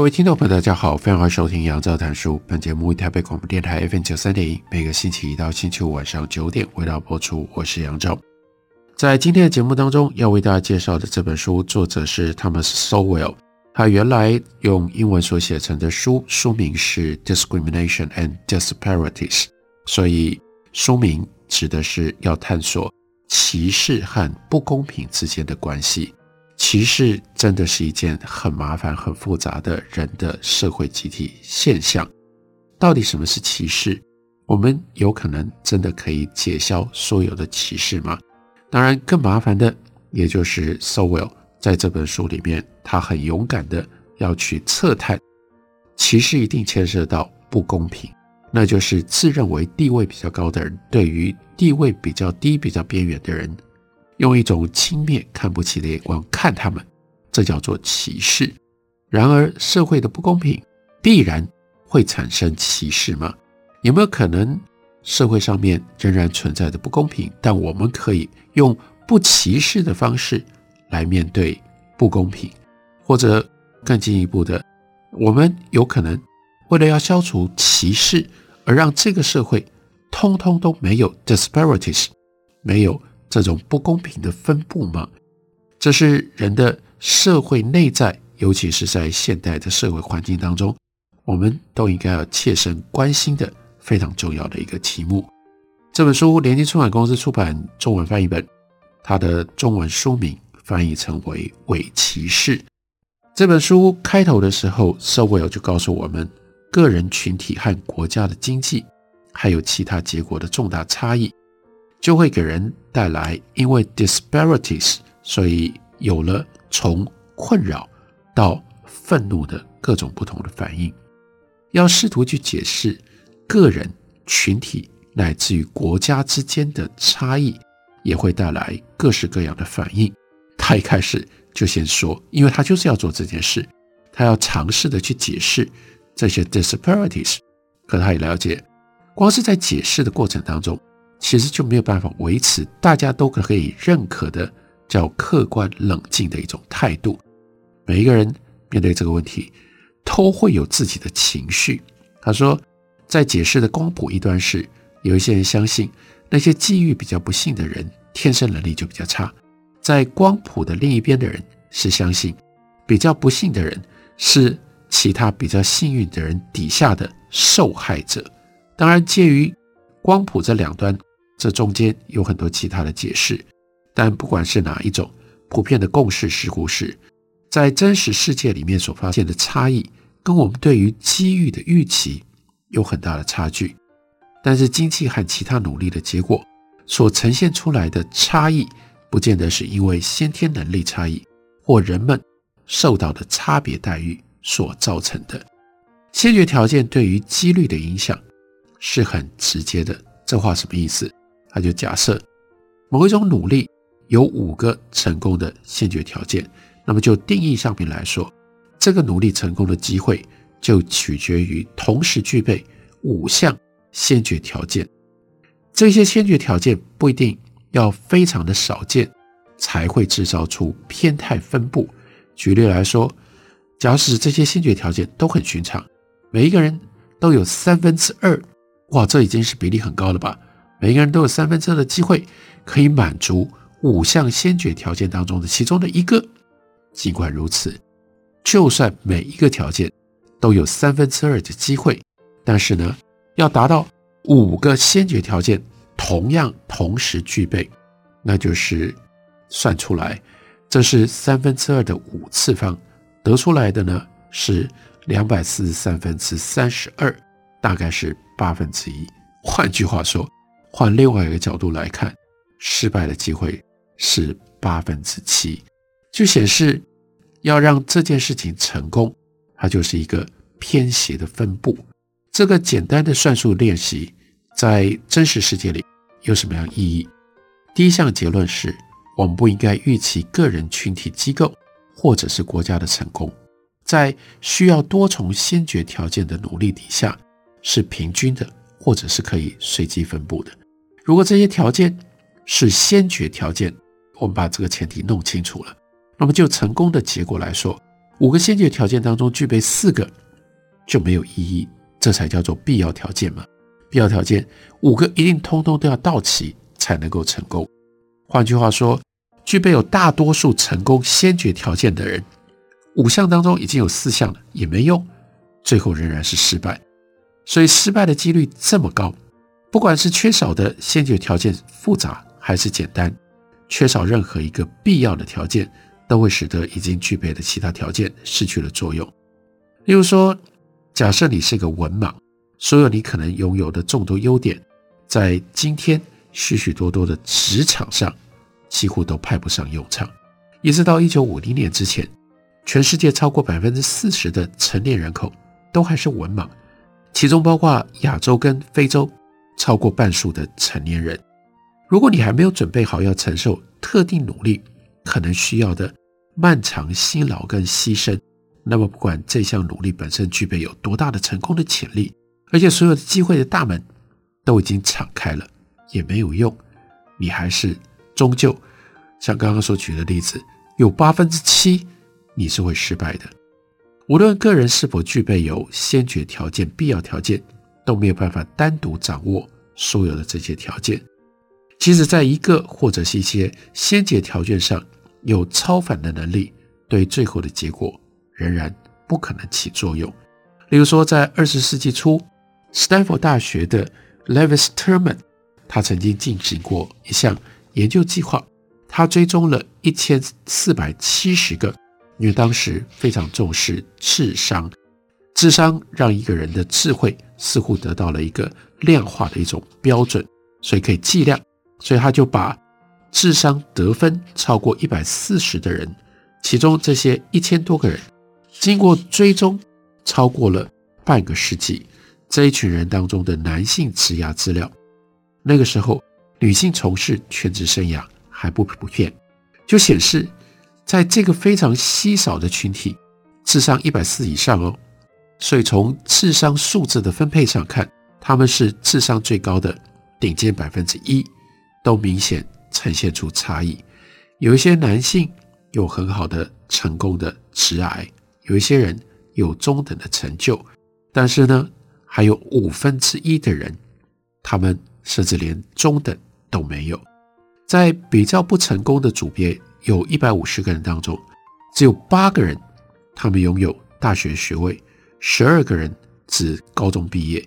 各位听众朋友，大家好，非常欢迎收听杨照谈书。本节目为台北广播电台 FM 九三点一，每个星期一到星期五晚上九点为大家播出。我是杨照。在今天的节目当中，要为大家介绍的这本书，作者是 Thomas Sowell。他原来用英文所写成的书，书名是《Discrimination and Disparities》，所以书名指的是要探索歧视和不公平之间的关系。歧视真的是一件很麻烦、很复杂的人的社会集体现象。到底什么是歧视？我们有可能真的可以解消所有的歧视吗？当然，更麻烦的，也就是 Sowell 在这本书里面，他很勇敢的要去测探，歧视一定牵涉到不公平，那就是自认为地位比较高的人，对于地位比较低、比较边缘的人。用一种轻蔑、看不起的眼光看他们，这叫做歧视。然而，社会的不公平必然会产生歧视吗？有没有可能社会上面仍然存在着不公平，但我们可以用不歧视的方式来面对不公平？或者更进一步的，我们有可能为了要消除歧视，而让这个社会通通都没有 disparities，没有。这种不公平的分布吗？这是人的社会内在，尤其是在现代的社会环境当中，我们都应该要切身关心的非常重要的一个题目。这本书联经出版公司出版中文翻译本，它的中文书名翻译成为《伪歧视》。这本书开头的时候，Soil 就告诉我们，个人群体和国家的经济还有其他结果的重大差异。就会给人带来，因为 disparities，所以有了从困扰到愤怒的各种不同的反应。要试图去解释个人、群体乃至于国家之间的差异，也会带来各式各样的反应。他一开始就先说，因为他就是要做这件事，他要尝试的去解释这些 disparities。可他也了解，光是在解释的过程当中。其实就没有办法维持大家都可以认可的叫客观冷静的一种态度。每一个人面对这个问题，都会有自己的情绪。他说，在解释的光谱一端是有一些人相信那些际遇比较不幸的人天生能力就比较差，在光谱的另一边的人是相信比较不幸的人是其他比较幸运的人底下的受害者。当然，介于光谱这两端。这中间有很多其他的解释，但不管是哪一种，普遍的共识似乎是，在真实世界里面所发现的差异，跟我们对于机遇的预期有很大的差距。但是经济和其他努力的结果所呈现出来的差异，不见得是因为先天能力差异或人们受到的差别待遇所造成的。先决条件对于几率的影响是很直接的。这话什么意思？他就假设某一种努力有五个成功的先决条件，那么就定义上面来说，这个努力成功的机会就取决于同时具备五项先决条件。这些先决条件不一定要非常的少见，才会制造出偏态分布。举例来说，假使这些先决条件都很寻常，每一个人都有三分之二，哇，这已经是比例很高了吧？每个人都有三分之二的机会可以满足五项先决条件当中的其中的一个。尽管如此，就算每一个条件都有三分之二的机会，但是呢，要达到五个先决条件同样同时具备，那就是算出来，这是三分之二的五次方，得出来的呢是两百四十三分之三十二，大概是八分之一。换句话说。换另外一个角度来看，失败的机会是八分之七，就显示要让这件事情成功，它就是一个偏斜的分布。这个简单的算术练习在真实世界里有什么样意义？第一项结论是，我们不应该预期个人、群体、机构或者是国家的成功，在需要多重先决条件的努力底下是平均的，或者是可以随机分布的。如果这些条件是先决条件，我们把这个前提弄清楚了，那么就成功的结果来说，五个先决条件当中具备四个就没有意义，这才叫做必要条件嘛。必要条件五个一定通通都要到齐才能够成功。换句话说，具备有大多数成功先决条件的人，五项当中已经有四项了也没用，最后仍然是失败。所以失败的几率这么高，不管是缺少的先决条件复杂还是简单，缺少任何一个必要的条件，都会使得已经具备的其他条件失去了作用。例如说，假设你是个文盲，所有你可能拥有的众多优点，在今天许许多多的职场上。几乎都派不上用场。一直到一九五零年之前，全世界超过百分之四十的成年人口都还是文盲，其中包括亚洲跟非洲超过半数的成年人。如果你还没有准备好要承受特定努力可能需要的漫长辛劳跟牺牲，那么不管这项努力本身具备有多大的成功的潜力，而且所有的机会的大门都已经敞开了，也没有用，你还是。终究，像刚刚所举的例子，有八分之七你是会失败的。无论个人是否具备有先决条件、必要条件，都没有办法单独掌握所有的这些条件。即使在一个或者是一些先决条件上有超凡的能力，对最后的结果仍然不可能起作用。例如说，在二十世纪初，斯坦福大学的 Lewis Terman，他曾经进行过一项。研究计划，他追踪了一千四百七十个，因为当时非常重视智商，智商让一个人的智慧似乎得到了一个量化的一种标准，所以可以计量，所以他就把智商得分超过一百四十的人，其中这些一千多个人，经过追踪超过了半个世纪，这一群人当中的男性职涯资料，那个时候。女性从事全职生涯还不普遍，就显示在这个非常稀少的群体，智商一百四以上哦，所以从智商数字的分配上看，他们是智商最高的顶尖百分之一，都明显呈现出差异。有一些男性有很好的成功的职涯，有一些人有中等的成就，但是呢，还有五分之一的人，他们甚至连中等。都没有，在比较不成功的组别，有一百五十个人当中，只有八个人，他们拥有大学学位，十二个人只高中毕业。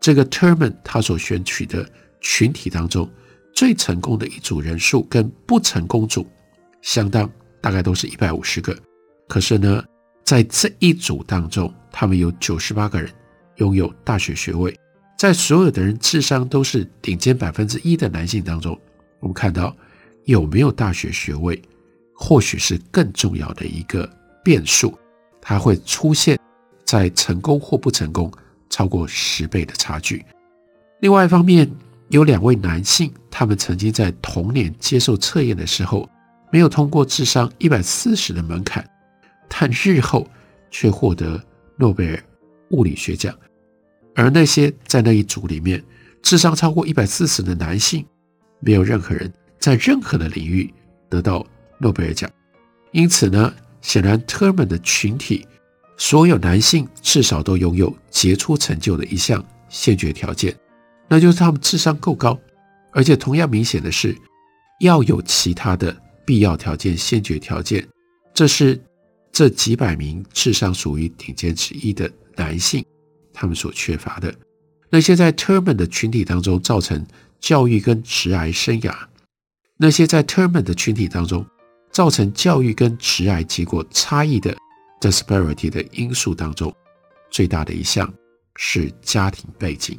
这个 Terman 他所选取的群体当中，最成功的一组人数跟不成功组相当，大概都是一百五十个。可是呢，在这一组当中，他们有九十八个人拥有大学学位。在所有的人智商都是顶尖百分之一的男性当中，我们看到有没有大学学位，或许是更重要的一个变数，它会出现在成功或不成功超过十倍的差距。另外一方面，有两位男性，他们曾经在童年接受测验的时候没有通过智商一百四十的门槛，但日后却获得诺贝尔物理学奖。而那些在那一组里面智商超过一百四十的男性，没有任何人在任何的领域得到诺贝尔奖。因此呢，显然 Terman 的群体，所有男性至少都拥有杰出成就的一项先决条件，那就是他们智商够高。而且同样明显的是，要有其他的必要条件、先决条件，这是这几百名智商属于顶尖之一的男性。他们所缺乏的那些在 Terman 的群体当中造成教育跟职涯生涯，那些在 Terman 的群体当中造成教育跟职涯结果差异的 disparity 的因素当中，最大的一项是家庭背景。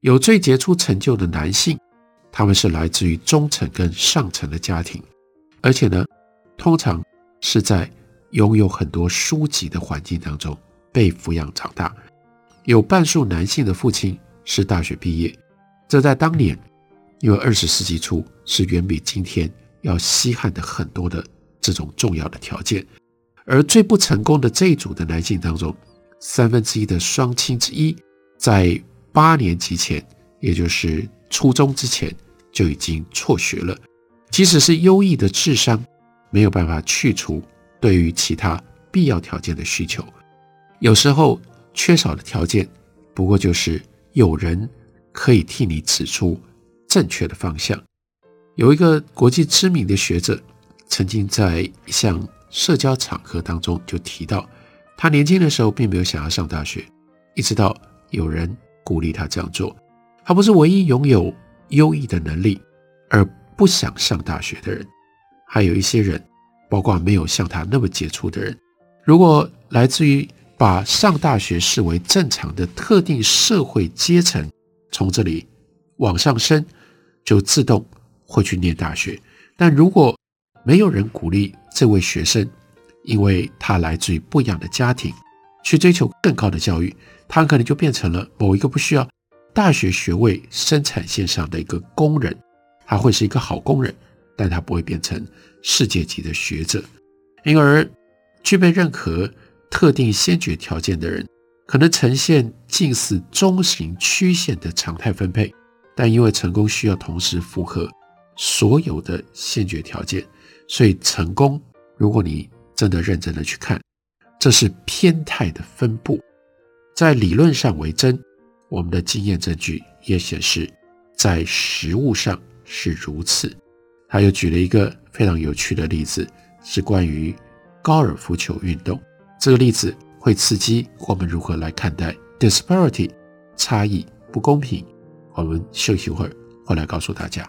有最杰出成就的男性，他们是来自于中层跟上层的家庭，而且呢，通常是在拥有很多书籍的环境当中被抚养长大。有半数男性的父亲是大学毕业，这在当年，因为二十世纪初是远比今天要稀罕的很多的这种重要的条件。而最不成功的这一组的男性当中，三分之一的双亲之一，在八年级前，也就是初中之前就已经辍学了。即使是优异的智商，没有办法去除对于其他必要条件的需求。有时候缺少的条件，不过就是有人可以替你指出正确的方向。有一个国际知名的学者，曾经在一项社交场合当中就提到，他年轻的时候并没有想要上大学，一直到有人鼓励他这样做。他不是唯一拥有优异的能力而不想上大学的人，还有一些人，包括没有像他那么杰出的人。如果来自于把上大学视为正常的特定社会阶层，从这里往上升，就自动会去念大学。但如果没有人鼓励这位学生，因为他来自于不一样的家庭，去追求更高的教育，他可能就变成了某一个不需要大学学位生产线上的一个工人。他会是一个好工人，但他不会变成世界级的学者。因而，具备任何特定先决条件的人，可能呈现近似中型曲线的常态分配，但因为成功需要同时符合所有的先决条件。所以，成功，如果你真的认真的去看，这是偏态的分布，在理论上为真。我们的经验证据也显示，在实物上是如此。他又举了一个非常有趣的例子，是关于高尔夫球运动。这个例子会刺激我们如何来看待 disparity 差异不公平。我们休息一会儿，回来告诉大家。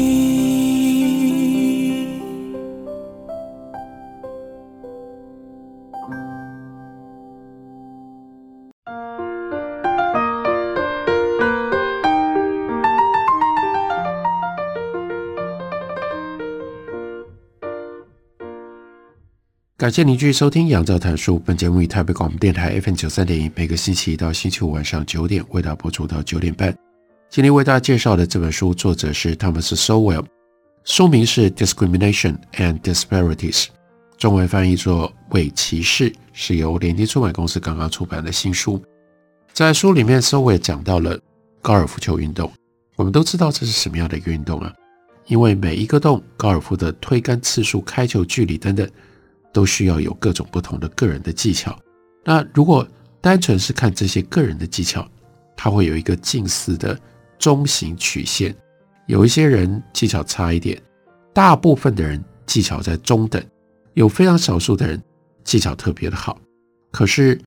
感谢您继续收听《杨照谈书》。本节目以台北广播电台 FM 九三点一，每个星期一到星期五晚上九点为大家播出到九点半。今天为大家介绍的这本书，作者是 Thomas Sowell，书名是《Discrimination and Disparities》，中文翻译作《伪歧视》，是由联经出版公司刚刚出版的新书。在书里面，Sowell 讲到了高尔夫球运动。我们都知道这是什么样的一个运动啊？因为每一个洞，高尔夫的推杆次数、开球距离等等。都需要有各种不同的个人的技巧。那如果单纯是看这些个人的技巧，它会有一个近似的中型曲线。有一些人技巧差一点，大部分的人技巧在中等，有非常少数的人技巧特别的好。可是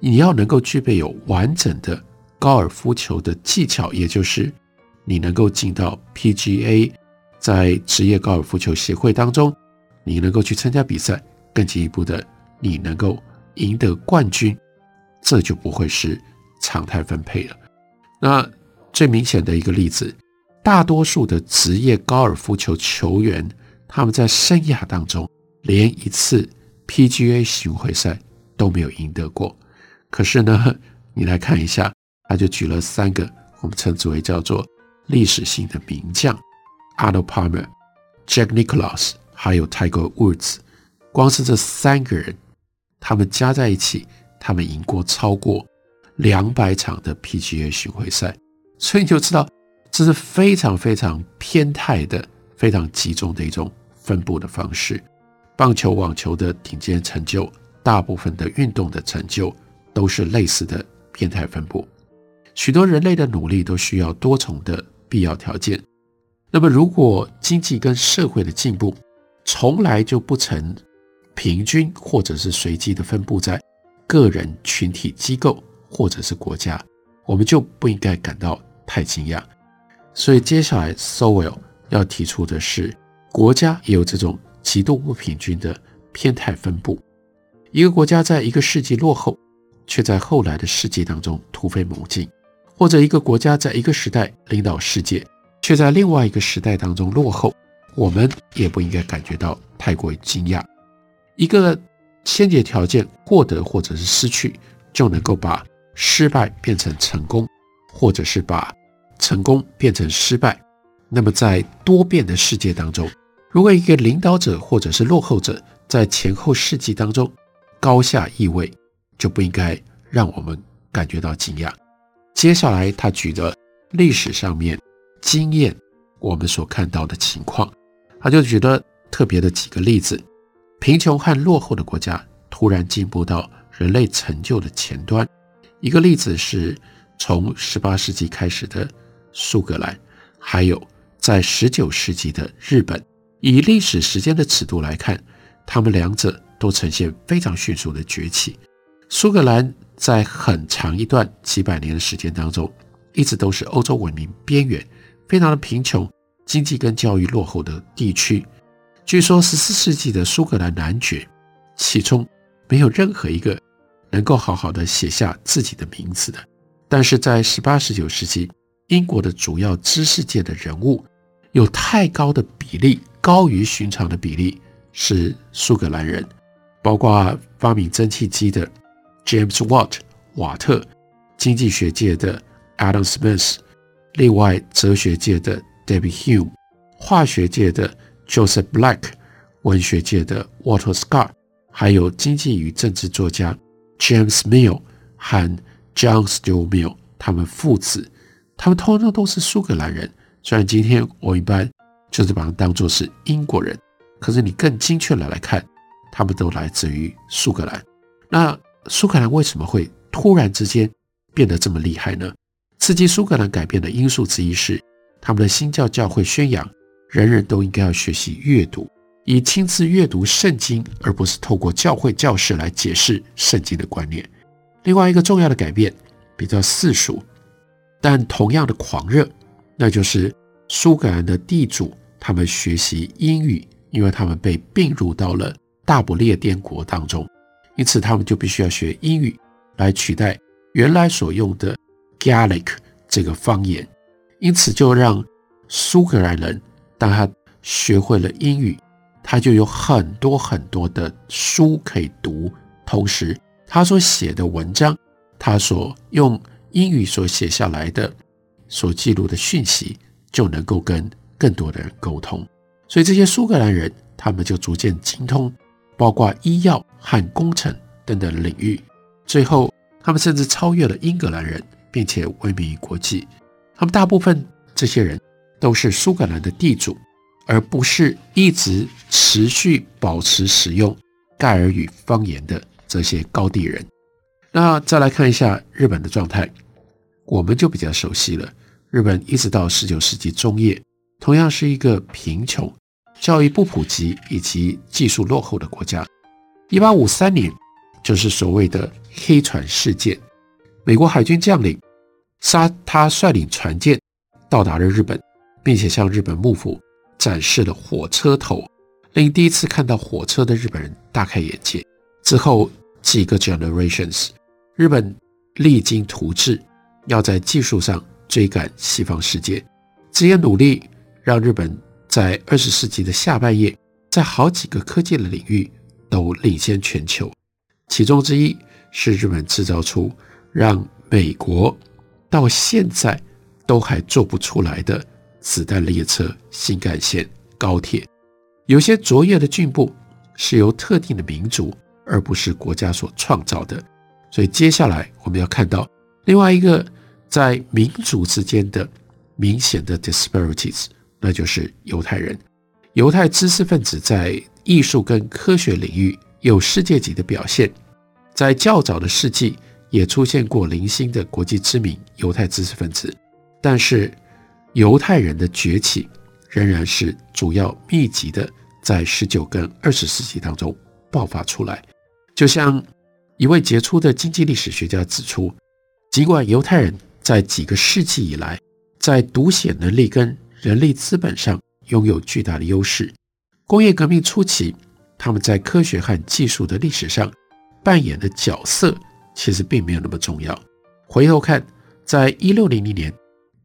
你要能够具备有完整的高尔夫球的技巧，也就是你能够进到 PGA，在职业高尔夫球协会当中，你能够去参加比赛。更进一步的，你能够赢得冠军，这就不会是常态分配了。那最明显的一个例子，大多数的职业高尔夫球球员，他们在生涯当中连一次 PGA 巡回赛都没有赢得过。可是呢，你来看一下，他就举了三个我们称之为叫做历史性的名将：Arnold Palmer、Jack Nicklaus，还有 Tiger Woods。光是这三个人，他们加在一起，他们赢过超过两百场的 PGA 巡回赛。所以你就知道这是非常非常偏态的、非常集中的一种分布的方式。棒球、网球的顶尖成就，大部分的运动的成就都是类似的偏态分布。许多人类的努力都需要多重的必要条件。那么，如果经济跟社会的进步从来就不曾平均或者是随机的分布在个人、群体、机构或者是国家，我们就不应该感到太惊讶。所以，接下来 Sowell 要提出的是，国家也有这种。极度不平均的偏态分布，一个国家在一个世纪落后，却在后来的世纪当中突飞猛进；或者一个国家在一个时代领导世界，却在另外一个时代当中落后，我们也不应该感觉到太过于惊讶。一个先决条件获得或者是失去，就能够把失败变成成功，或者是把成功变成失败。那么在多变的世界当中，如果一个领导者或者是落后者在前后世纪当中高下意位，就不应该让我们感觉到惊讶。接下来，他举的历史上面经验，我们所看到的情况，他就举了特别的几个例子：贫穷和落后的国家突然进步到人类成就的前端。一个例子是从十八世纪开始的苏格兰，还有在十九世纪的日本。以历史时间的尺度来看，他们两者都呈现非常迅速的崛起。苏格兰在很长一段几百年的时间当中，一直都是欧洲文明边缘、非常的贫穷、经济跟教育落后的地区。据说十四世纪的苏格兰男爵，其中没有任何一个能够好好的写下自己的名字的。但是在十八、十九世纪，英国的主要知识界的人物有太高的比例。高于寻常的比例是苏格兰人，包括发明蒸汽机的 James Watt 瓦特，经济学界的 Adam Smith，另外哲学界的 David Hume，化学界的 Joseph Black，文学界的 Walter Scott，还有经济与政治作家 James Mill 和 John Stuart Mill，他们父子，他们通通都是苏格兰人。虽然今天我一般。就是把它当作是英国人，可是你更精确的来看，他们都来自于苏格兰。那苏格兰为什么会突然之间变得这么厉害呢？刺激苏格兰改变的因素之一是，他们的新教教会宣扬人人都应该要学习阅读，以亲自阅读圣经，而不是透过教会教士来解释圣经的观念。另外一个重要的改变比较世俗，但同样的狂热，那就是苏格兰的地主。他们学习英语，因为他们被并入到了大不列颠国当中，因此他们就必须要学英语来取代原来所用的 Gaelic 这个方言。因此，就让苏格兰人当他学会了英语，他就有很多很多的书可以读，同时他所写的文章，他所用英语所写下来的、所记录的讯息，就能够跟。更多的人沟通，所以这些苏格兰人，他们就逐渐精通，包括医药和工程等等领域。最后，他们甚至超越了英格兰人，并且闻名于国际。他们大部分这些人都是苏格兰的地主，而不是一直持续保持使用盖尔语方言的这些高地人。那再来看一下日本的状态，我们就比较熟悉了。日本一直到十九世纪中叶。同样是一个贫穷、教育不普及以及技术落后的国家。一八五三年，就是所谓的黑船事件，美国海军将领沙他率领船舰到达了日本，并且向日本幕府展示了火车头，令第一次看到火车的日本人大开眼界。之后几个 generations，日本励精图治，要在技术上追赶西方世界，这些努力。让日本在二十世纪的下半叶，在好几个科技的领域都领先全球。其中之一是日本制造出让美国到现在都还做不出来的子弹列车、新干线、高铁。有些卓越的进步是由特定的民族而不是国家所创造的。所以接下来我们要看到另外一个在民族之间的明显的 disparities，那就是犹太人。犹太知识分子在艺术跟科学领域有世界级的表现，在较早的世纪也出现过零星的国际知名犹太知识分子，但是犹太人的崛起仍然是主要密集的，在十九跟二十世纪当中爆发出来。就像一位杰出的经济历史学家指出，尽管犹太人在几个世纪以来在读写能力跟人力资本上，拥有巨大的优势。工业革命初期，他们在科学和技术的历史上扮演的角色其实并没有那么重要。回头看，在一六零零年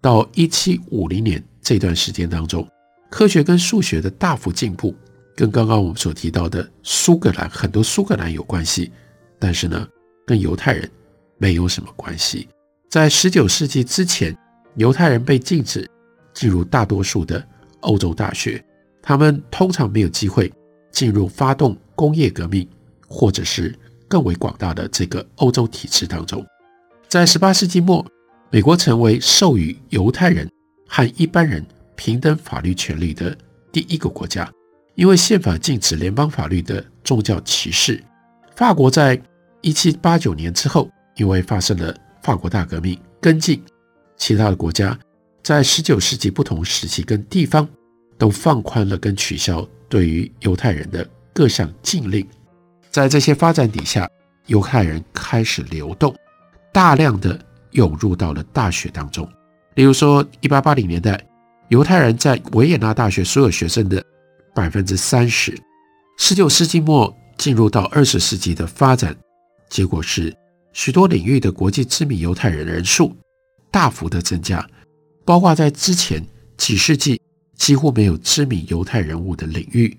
到一七五零年这段时间当中，科学跟数学的大幅进步，跟刚刚我们所提到的苏格兰很多苏格兰有关系，但是呢，跟犹太人没有什么关系。在十九世纪之前，犹太人被禁止进入大多数的。欧洲大学，他们通常没有机会进入发动工业革命，或者是更为广大的这个欧洲体制当中。在十八世纪末，美国成为授予犹太人和一般人平等法律权利的第一个国家，因为宪法禁止联邦法律的宗教歧视。法国在一七八九年之后，因为发生了法国大革命，跟进其他的国家。在十九世纪不同时期跟地方，都放宽了跟取消对于犹太人的各项禁令。在这些发展底下，犹太人开始流动，大量的涌入到了大学当中。例如说，一八八零年代，犹太人在维也纳大学所有学生的百分之三十。十九世纪末进入到二十世纪的发展，结果是许多领域的国际知名犹太人人数大幅的增加。包括在之前几世纪几乎没有知名犹太人物的领域，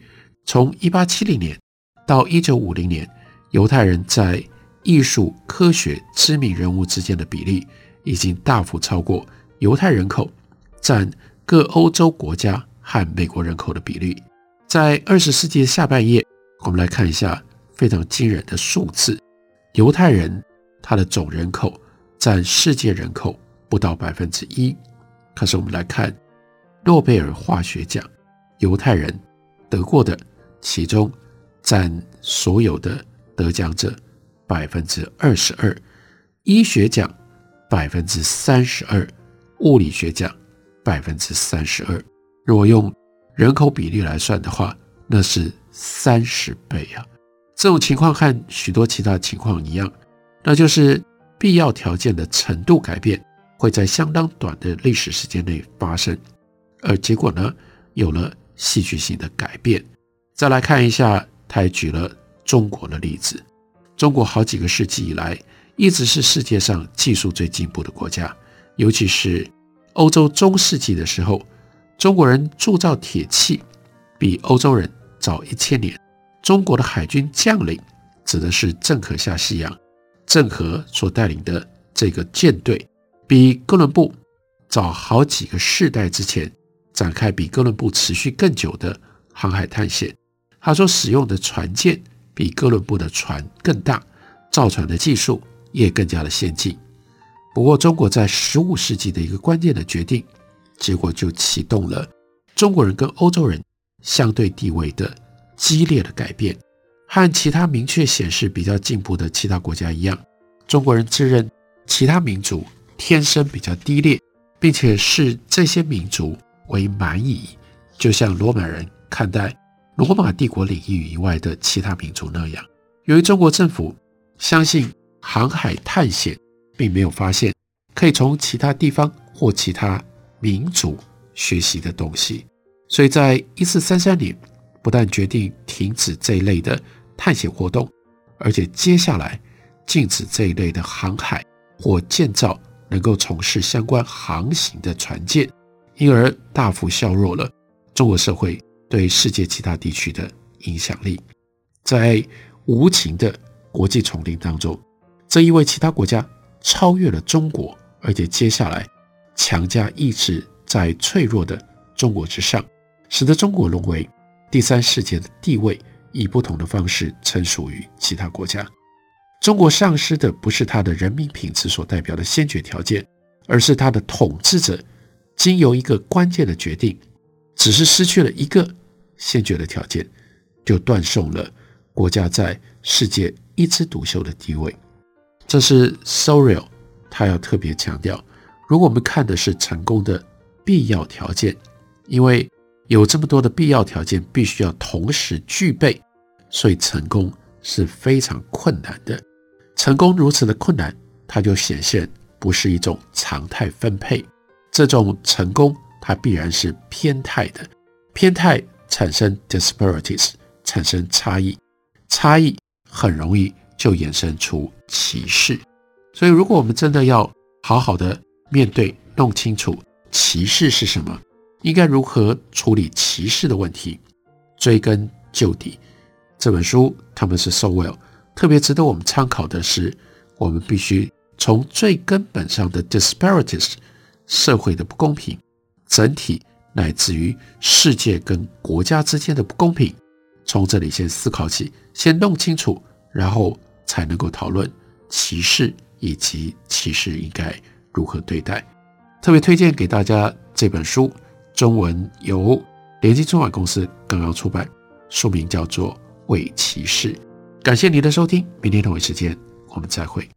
从一八七零年到一九五零年，犹太人在艺术、科学知名人物之间的比例已经大幅超过犹太人口占各欧洲国家和美国人口的比例。在二十世纪下半叶，我们来看一下非常惊人的数字：犹太人他的总人口占世界人口不到百分之一。可是我们来看诺贝尔化学奖，犹太人得过的，其中占所有的得奖者百分之二十二，医学奖百分之三十二，物理学奖百分之三十二。如果用人口比例来算的话，那是三十倍啊！这种情况和许多其他情况一样，那就是必要条件的程度改变。会在相当短的历史时间内发生，而结果呢，有了戏剧性的改变。再来看一下，他还举了中国的例子。中国好几个世纪以来，一直是世界上技术最进步的国家，尤其是欧洲中世纪的时候，中国人铸造铁器比欧洲人早一千年。中国的海军将领指的是郑和下西洋，郑和所带领的这个舰队。比哥伦布早好几个世代之前展开比哥伦布持续更久的航海探险。他所使用的船舰比哥伦布的船更大，造船的技术也更加的先进。不过，中国在十五世纪的一个关键的决定，结果就启动了中国人跟欧洲人相对地位的激烈的改变。和其他明确显示比较进步的其他国家一样，中国人自认其他民族。天生比较低劣，并且视这些民族为蛮夷，就像罗马人看待罗马帝国领域以外的其他民族那样。由于中国政府相信航海探险并没有发现可以从其他地方或其他民族学习的东西，所以在一四三三年不但决定停止这一类的探险活动，而且接下来禁止这一类的航海或建造。能够从事相关航行的船舰，因而大幅削弱了中国社会对世界其他地区的影响力。在无情的国际丛林当中，正因为其他国家超越了中国，而且接下来强加意志在脆弱的中国之上，使得中国沦为第三世界的地位，以不同的方式称属于其他国家。中国丧失的不是它的人民品质所代表的先决条件，而是他的统治者经由一个关键的决定，只是失去了一个先决的条件，就断送了国家在世界一枝独秀的地位。这是 Sorel 他要特别强调。如果我们看的是成功的必要条件，因为有这么多的必要条件必须要同时具备，所以成功是非常困难的。成功如此的困难，它就显现不是一种常态分配。这种成功它必然是偏态的，偏态产生 disparities，产生差异，差异很容易就衍生出歧视。所以，如果我们真的要好好的，面对弄清楚歧视是什么，应该如何处理歧视的问题，追根究底。这本书他们是 so well，特别值得我们参考的是，我们必须从最根本上的 disparities 社会的不公平，整体乃至于世界跟国家之间的不公平，从这里先思考起，先弄清楚，然后才能够讨论歧视以及歧视应该。如何对待？特别推荐给大家这本书，中文由联经出版公司刚刚出版，书名叫做《伪歧视》。感谢您的收听，明天同一时间我们再会。